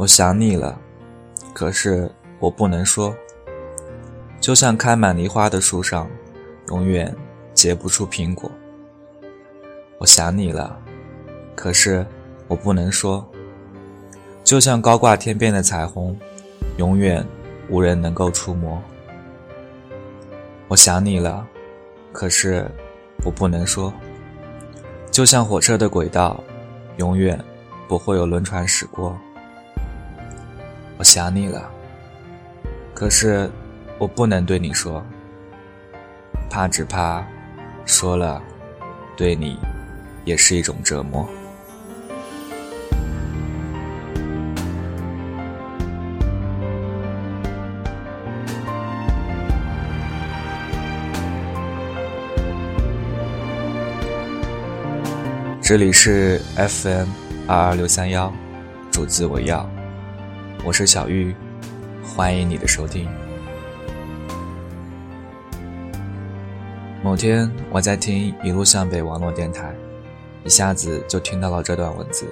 我想你了，可是我不能说。就像开满梨花的树上，永远结不出苹果。我想你了，可是我不能说。就像高挂天边的彩虹，永远无人能够触摸。我想你了，可是我不能说。就像火车的轨道，永远不会有轮船驶过。我想你了，可是我不能对你说，怕只怕说了，对你也是一种折磨。这里是 FM 二二六三幺，主自我要，我是小玉，欢迎你的收听。某天我在听一路向北网络电台，一下子就听到了这段文字，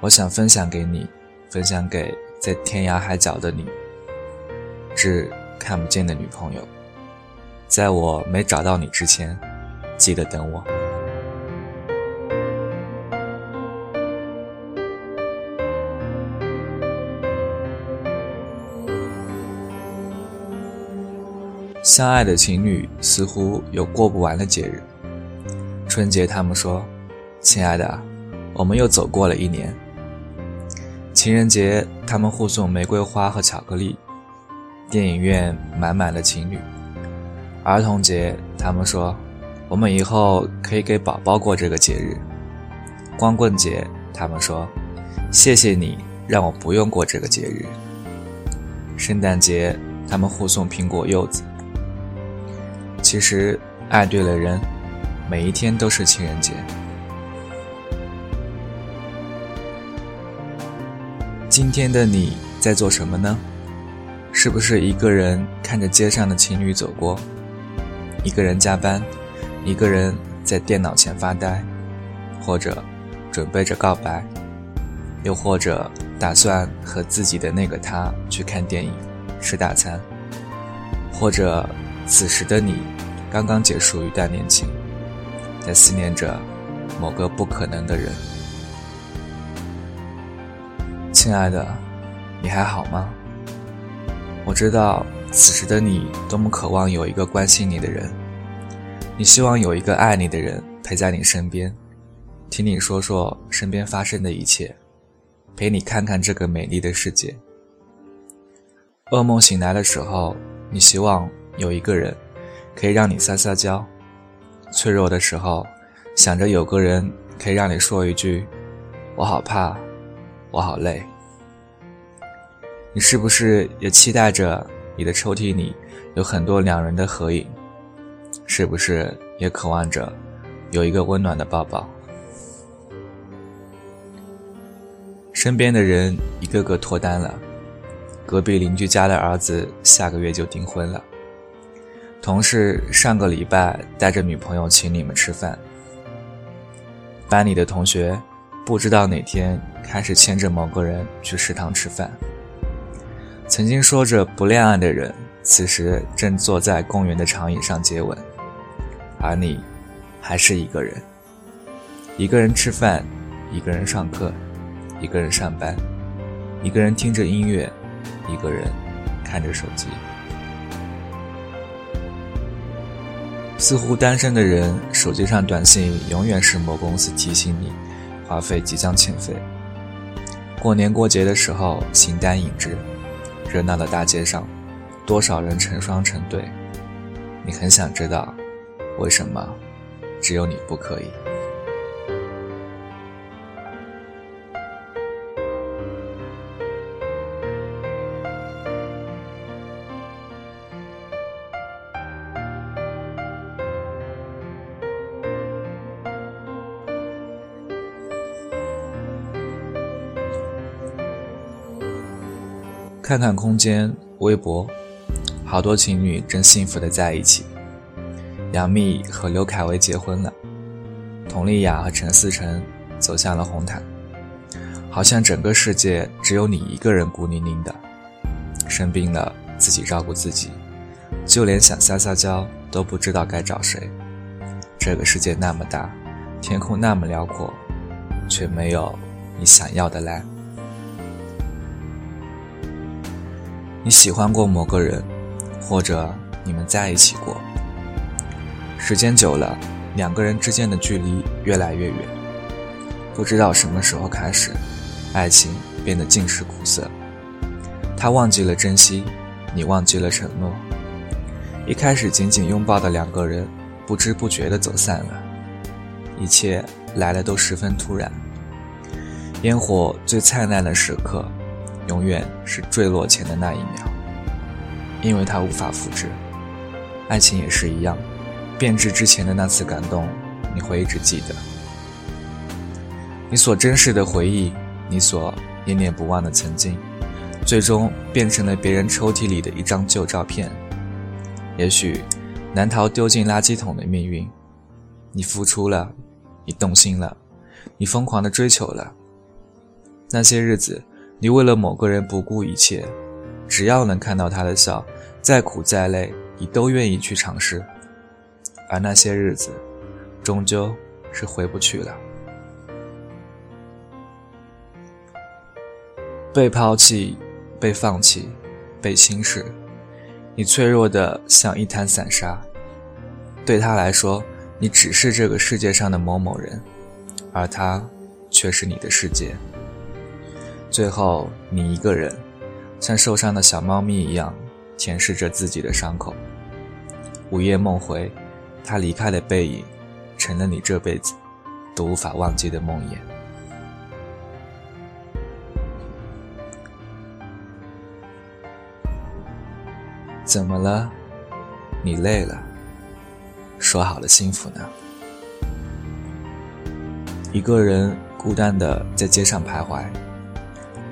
我想分享给你，分享给在天涯海角的你，致看不见的女朋友，在我没找到你之前，记得等我。相爱的情侣似乎有过不完的节日。春节，他们说：“亲爱的，我们又走过了一年。”情人节，他们互送玫瑰花和巧克力。电影院满满的情侣。儿童节，他们说：“我们以后可以给宝宝过这个节日。”光棍节，他们说：“谢谢你让我不用过这个节日。”圣诞节，他们互送苹果、柚子。其实，爱对了人，每一天都是情人节。今天的你在做什么呢？是不是一个人看着街上的情侣走过，一个人加班，一个人在电脑前发呆，或者准备着告白，又或者打算和自己的那个他去看电影、吃大餐，或者此时的你？刚刚结束一段恋情，在思念着某个不可能的人。亲爱的，你还好吗？我知道此时的你多么渴望有一个关心你的人，你希望有一个爱你的人陪在你身边，听你说说身边发生的一切，陪你看看这个美丽的世界。噩梦醒来的时候，你希望有一个人。可以让你撒撒娇，脆弱的时候，想着有个人可以让你说一句“我好怕，我好累”。你是不是也期待着你的抽屉里有很多两人的合影？是不是也渴望着有一个温暖的抱抱？身边的人一个个脱单了，隔壁邻居家的儿子下个月就订婚了。同事上个礼拜带着女朋友请你们吃饭。班里的同学不知道哪天开始牵着某个人去食堂吃饭。曾经说着不恋爱的人，此时正坐在公园的长椅上接吻，而你还是一个人，一个人吃饭，一个人上课，一个人上班，一个人听着音乐，一个人看着手机。似乎单身的人，手机上短信永远是某公司提醒你，话费即将欠费。过年过节的时候，形单影只，热闹的大街上，多少人成双成对，你很想知道，为什么只有你不可以？看看空间微博，好多情侣正幸福的在一起。杨幂和刘恺威结婚了，佟丽娅和陈思诚走向了红毯。好像整个世界只有你一个人孤零零的。生病了自己照顾自己，就连想撒撒娇都不知道该找谁。这个世界那么大，天空那么辽阔，却没有你想要的蓝。你喜欢过某个人，或者你们在一起过。时间久了，两个人之间的距离越来越远。不知道什么时候开始，爱情变得尽是苦涩。他忘记了珍惜，你忘记了承诺。一开始紧紧拥抱的两个人，不知不觉地走散了。一切来的都十分突然。烟火最灿烂的时刻，永远是坠落前的那一秒，因为它无法复制。爱情也是一样。变质之前的那次感动，你会一直记得。你所珍视的回忆，你所念念不忘的曾经，最终变成了别人抽屉里的一张旧照片。也许难逃丢进垃圾桶的命运。你付出了，你动心了，你疯狂的追求了。那些日子，你为了某个人不顾一切，只要能看到他的笑，再苦再累，你都愿意去尝试。而那些日子，终究是回不去了。被抛弃，被放弃，被轻视，你脆弱的像一滩散沙。对他来说，你只是这个世界上的某某人，而他却是你的世界。最后，你一个人，像受伤的小猫咪一样，舔舐着自己的伤口。午夜梦回。他离开的背影，成了你这辈子都无法忘记的梦魇。怎么了？你累了？说好了幸福呢？一个人孤单的在街上徘徊，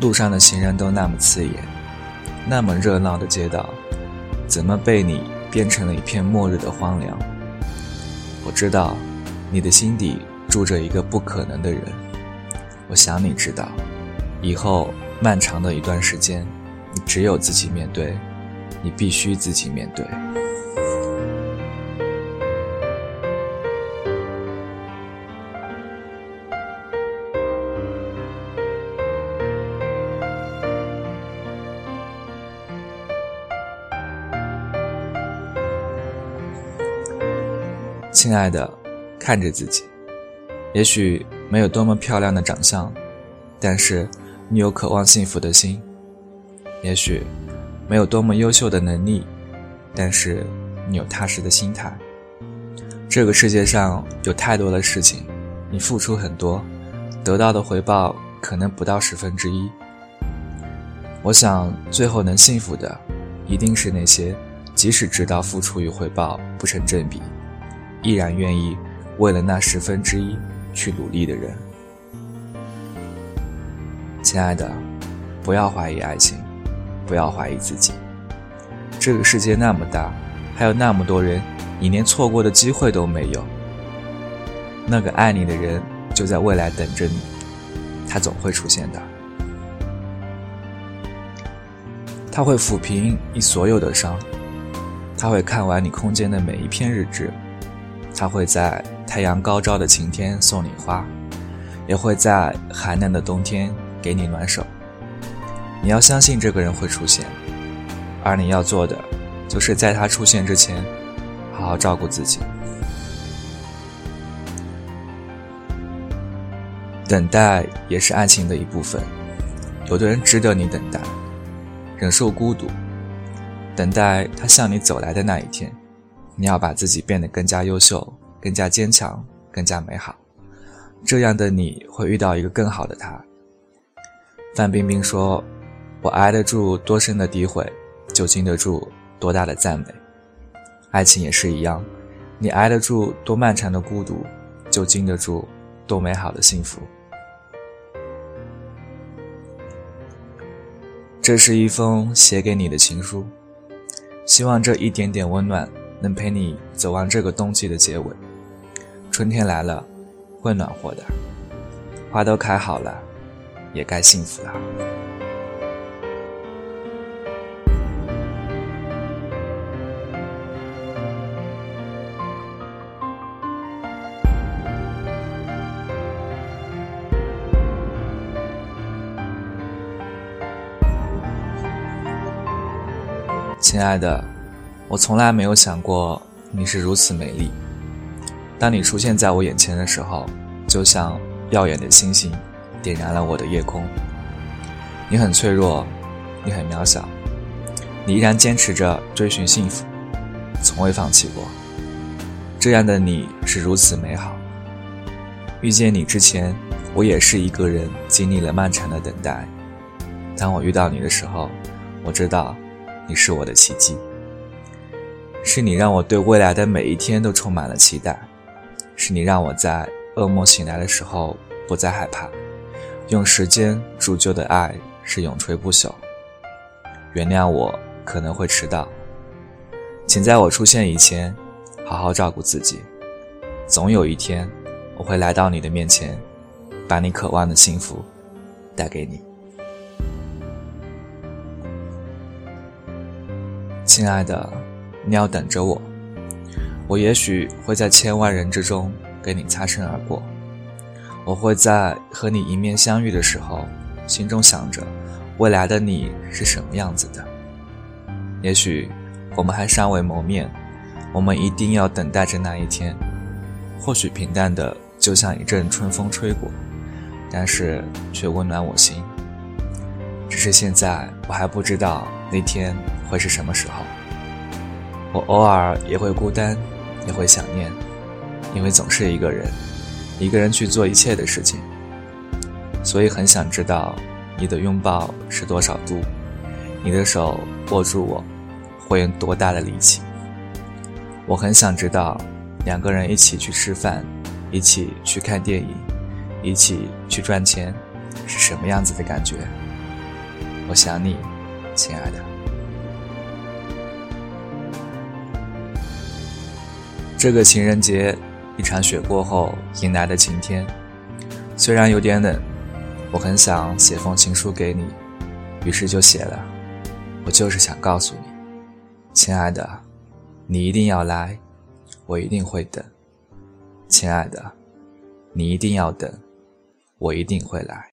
路上的行人都那么刺眼，那么热闹的街道，怎么被你变成了一片末日的荒凉？我知道，你的心底住着一个不可能的人。我想你知道，以后漫长的一段时间，你只有自己面对，你必须自己面对。亲爱的，看着自己，也许没有多么漂亮的长相，但是你有渴望幸福的心；也许没有多么优秀的能力，但是你有踏实的心态。这个世界上有太多的事情，你付出很多，得到的回报可能不到十分之一。我想，最后能幸福的，一定是那些即使知道付出与回报不成正比。依然愿意为了那十分之一去努力的人，亲爱的，不要怀疑爱情，不要怀疑自己。这个世界那么大，还有那么多人，你连错过的机会都没有。那个爱你的人就在未来等着你，他总会出现的。他会抚平你所有的伤，他会看完你空间的每一篇日志。他会在太阳高照的晴天送你花，也会在寒冷的冬天给你暖手。你要相信这个人会出现，而你要做的，就是在他出现之前，好好照顾自己。等待也是爱情的一部分，有的人值得你等待，忍受孤独，等待他向你走来的那一天。你要把自己变得更加优秀、更加坚强、更加美好，这样的你会遇到一个更好的他。范冰冰说：“我挨得住多深的诋毁，就经得住多大的赞美。爱情也是一样，你挨得住多漫长的孤独，就经得住多美好的幸福。”这是一封写给你的情书，希望这一点点温暖。能陪你走完这个冬季的结尾，春天来了，会暖和的，花都开好了，也该幸福了。亲爱的，我从来没有想过你是如此美丽。当你出现在我眼前的时候，就像耀眼的星星，点燃了我的夜空。你很脆弱，你很渺小，你依然坚持着追寻幸福，从未放弃过。这样的你是如此美好。遇见你之前，我也是一个人，经历了漫长的等待。当我遇到你的时候，我知道。你是我的奇迹，是你让我对未来的每一天都充满了期待，是你让我在噩梦醒来的时候不再害怕。用时间铸就的爱是永垂不朽。原谅我可能会迟到，请在我出现以前好好照顾自己。总有一天我会来到你的面前，把你渴望的幸福带给你。亲爱的，你要等着我。我也许会在千万人之中跟你擦身而过。我会在和你迎面相遇的时候，心中想着未来的你是什么样子的。也许我们还尚未谋面，我们一定要等待着那一天。或许平淡的就像一阵春风吹过，但是却温暖我心。只是现在我还不知道那天。会是什么时候？我偶尔也会孤单，也会想念，因为总是一个人，一个人去做一切的事情，所以很想知道你的拥抱是多少度，你的手握住我会用多大的力气。我很想知道两个人一起去吃饭，一起去看电影，一起去赚钱是什么样子的感觉。我想你，亲爱的。这个情人节，一场雪过后迎来的晴天，虽然有点冷，我很想写封情书给你，于是就写了。我就是想告诉你，亲爱的，你一定要来，我一定会等。亲爱的，你一定要等，我一定会来。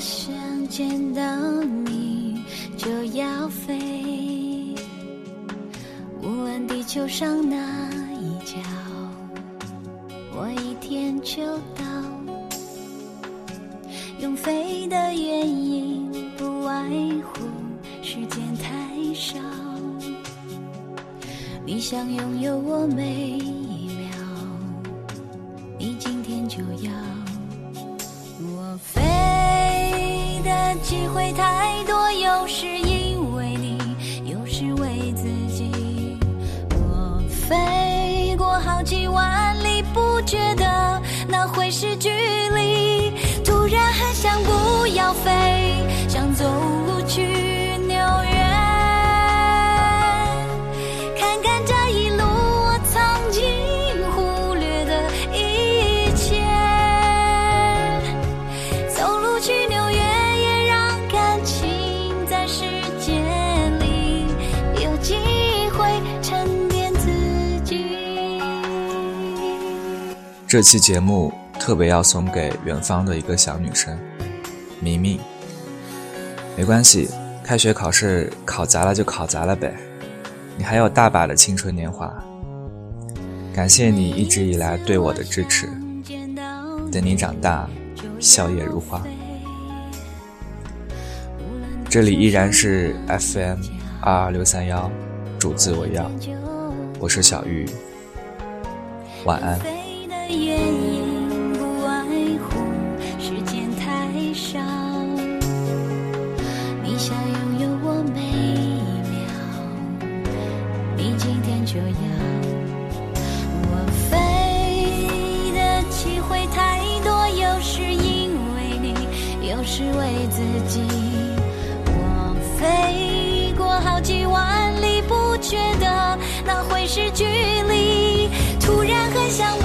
想见到你就要飞，无论地球上哪一角，我一天就到。用飞的原因不外乎时间太少。你想拥有我每觉得那会是距离。这期节目特别要送给远方的一个小女生，明明。没关系，开学考试考砸了就考砸了呗，你还有大把的青春年华。感谢你一直以来对我的支持，等你长大，笑靥如花。这里依然是 FM 二二六三幺，主自为要，我是小玉，晚安。原因不外乎时间太少，你想拥有我每一秒，你今天就要。我飞的机会太多，有时因为你，有时。为自己。我飞过好几万里，不觉得那会是距离。突然很想